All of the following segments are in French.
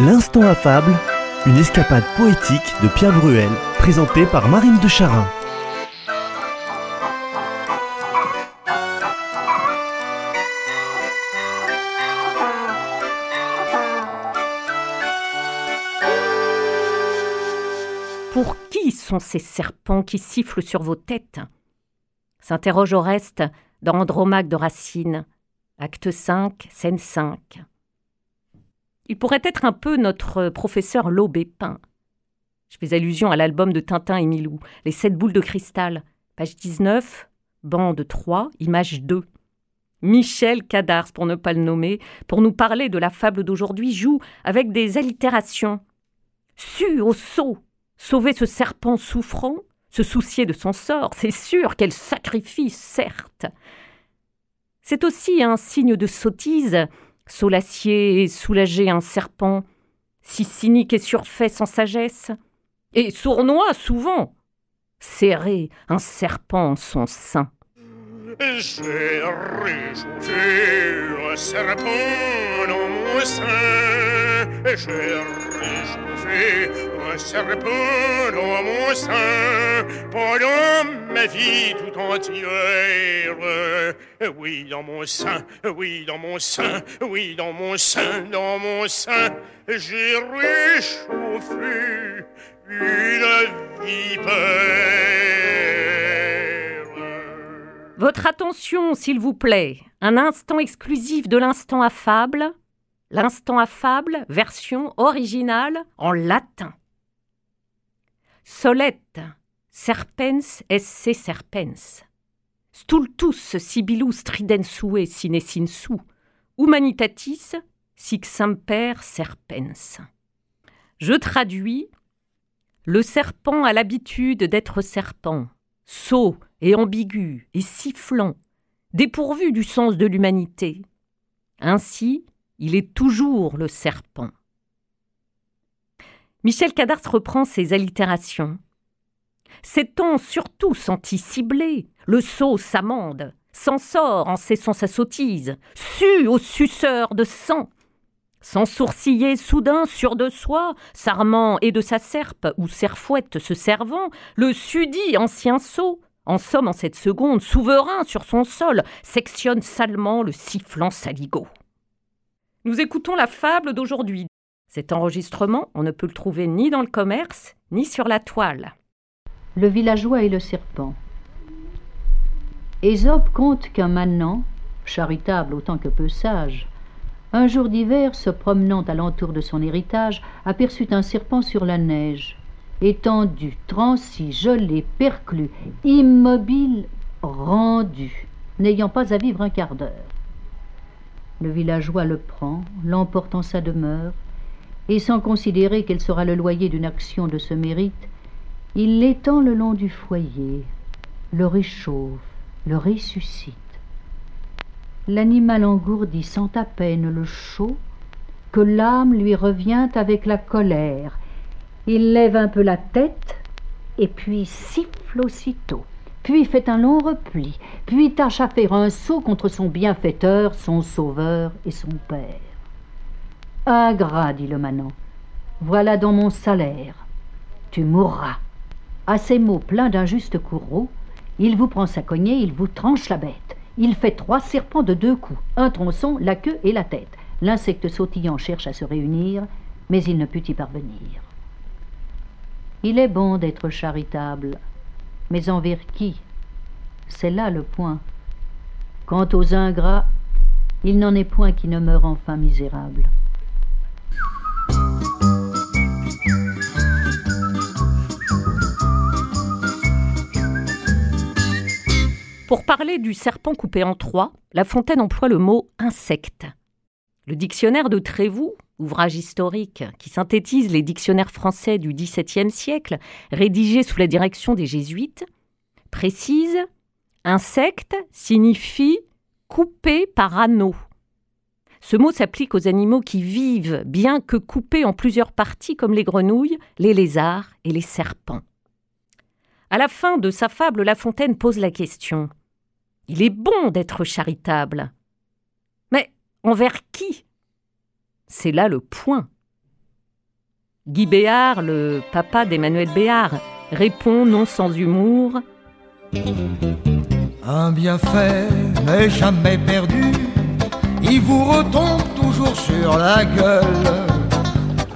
L'instant affable, une escapade poétique de Pierre Bruel, présentée par Marine de Charin. Pour qui sont ces serpents qui sifflent sur vos têtes? S'interroge Oreste dans Andromaque de Racine, acte 5, scène 5. Il pourrait être un peu notre professeur Laubépin. Je fais allusion à l'album de Tintin et Milou, Les sept boules de cristal, page 19, bande 3, image 2. Michel Cadars, pour ne pas le nommer, pour nous parler de la fable d'aujourd'hui, joue avec des allitérations. Su au saut, sauver ce serpent souffrant, se soucier de son sort, c'est sûr, quel sacrifice, certes. C'est aussi un signe de sottise, Solacier et soulager un serpent, si cynique et surfait sans sagesse, et sournois souvent, serrer un serpent en son sein. J'ai réchauffé un serpent dans mon sein, j'ai réchauffé un serpent dans mon sein pendant ma vie tout entière. Oui, dans mon sein, oui, dans mon sein, oui, dans mon sein, dans mon sein, j'ai réchauffé une vipère. Votre attention, s'il vous plaît. Un instant exclusif de l'instant affable. L'instant affable, version originale en latin. Solette, serpens esse serpens. Stultus sibilus stridensue sine sinsu. Humanitatis sic semper serpens. Je traduis le serpent a l'habitude d'être serpent, sot et ambigu et sifflant, dépourvu du sens de l'humanité. Ainsi, il est toujours le serpent. Michel Cadars reprend ses allitérations. S'étant surtout senti ciblé, le sot s'amende, s'en sort en cessant sa sottise, sue au suceur de sang, sans sourciller soudain sûr de soi, s'armant et de sa serpe ou serfouette se servant, le sudit ancien sot, en somme en cette seconde, souverain sur son sol, sectionne salement le sifflant saligot. Nous écoutons la fable d'aujourd'hui. Cet enregistrement, on ne peut le trouver ni dans le commerce, ni sur la toile. Le villageois et le serpent. Ésope conte qu'un manant, charitable autant que peu sage, un jour d'hiver, se promenant alentour de son héritage, aperçut un serpent sur la neige, étendu, transi, gelé, perclus, immobile, rendu, n'ayant pas à vivre un quart d'heure. Le villageois le prend, l'emporte en sa demeure, et sans considérer quel sera le loyer d'une action de ce mérite, il l'étend le long du foyer, le réchauffe, le ressuscite. L'animal engourdi sent à peine le chaud, que l'âme lui revient avec la colère. Il lève un peu la tête, et puis siffle aussitôt, puis fait un long repli, puis tâche à faire un saut contre son bienfaiteur, son sauveur et son père. Ingrat, dit le manant, voilà dans mon salaire. Tu mourras. À ces mots pleins d'un juste courroux, il vous prend sa cognée, il vous tranche la bête. Il fait trois serpents de deux coups, un tronçon, la queue et la tête. L'insecte sautillant cherche à se réunir, mais il ne put y parvenir. Il est bon d'être charitable, mais envers qui? C'est là le point. Quant aux ingrats, il n'en est point qui ne meurent enfin misérables. Pour parler du serpent coupé en trois, La Fontaine emploie le mot insecte. Le dictionnaire de Trévoux, ouvrage historique qui synthétise les dictionnaires français du XVIIe siècle, rédigé sous la direction des jésuites, précise Insecte signifie coupé par anneau. Ce mot s'applique aux animaux qui vivent, bien que coupés en plusieurs parties, comme les grenouilles, les lézards et les serpents. À la fin de sa fable, La Fontaine pose la question il est bon d'être charitable. Mais envers qui? C'est là le point. Guy Béard, le papa d'Emmanuel Béard, répond non sans humour. Un bienfait n'est jamais perdu, il vous retombe toujours sur la gueule.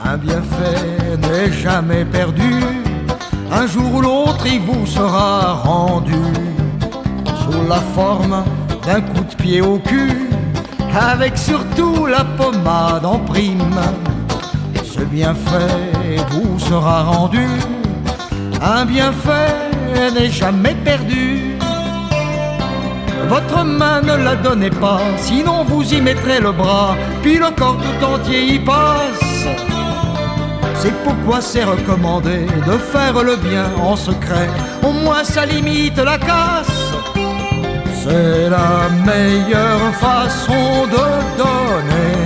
Un bienfait n'est jamais perdu, un jour ou l'autre il vous sera rendu. Sous la forme d'un coup de pied au cul, avec surtout la pommade en prime. Ce bienfait vous sera rendu, un bienfait n'est jamais perdu. Votre main ne la donnez pas, sinon vous y mettrez le bras, puis le corps tout entier y passe. C'est pourquoi c'est recommandé de faire le bien en secret, au moins ça limite la casse. C'est la meilleure façon de donner.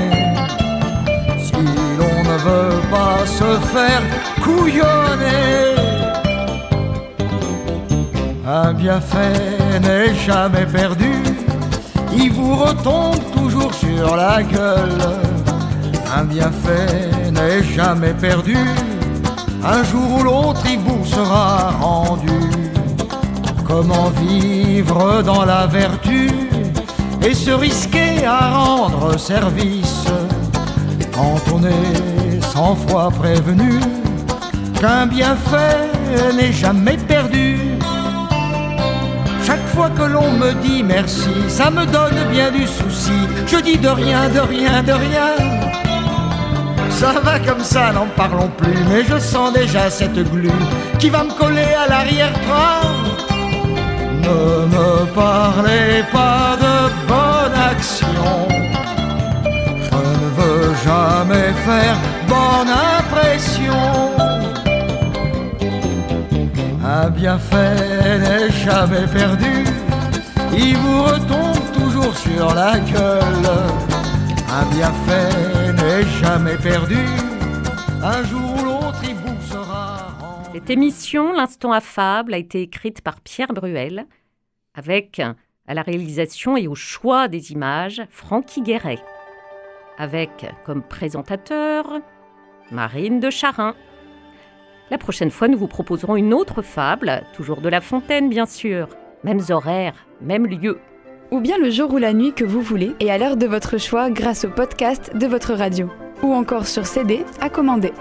Si l'on ne veut pas se faire couillonner, un bienfait n'est jamais perdu. Il vous retombe toujours sur la gueule. Un bienfait n'est jamais perdu. Un jour ou l'autre, il vous sera rendu. Comment vivre dans la vertu et se risquer à rendre service quand on est cent fois prévenu qu'un bienfait n'est jamais perdu? Chaque fois que l'on me dit merci, ça me donne bien du souci. Je dis de rien, de rien, de rien. Ça va comme ça, n'en parlons plus, mais je sens déjà cette glu qui va me coller à l'arrière-train. Me parlez pas de bonne action. Je ne veux jamais faire bonne impression. Un bienfait n'est jamais perdu. Il vous retombe toujours sur la gueule. Un bienfait n'est jamais perdu. Un jour ou l'autre, il vous sera. Cette émission, L'Instant affable, a été écrite par Pierre Bruel, avec à la réalisation et au choix des images Francky Guéret, avec comme présentateur Marine de Charin. La prochaine fois, nous vous proposerons une autre fable, toujours de La Fontaine bien sûr, mêmes horaires, même lieu. ou bien le jour ou la nuit que vous voulez et à l'heure de votre choix grâce au podcast de votre radio, ou encore sur CD à commander.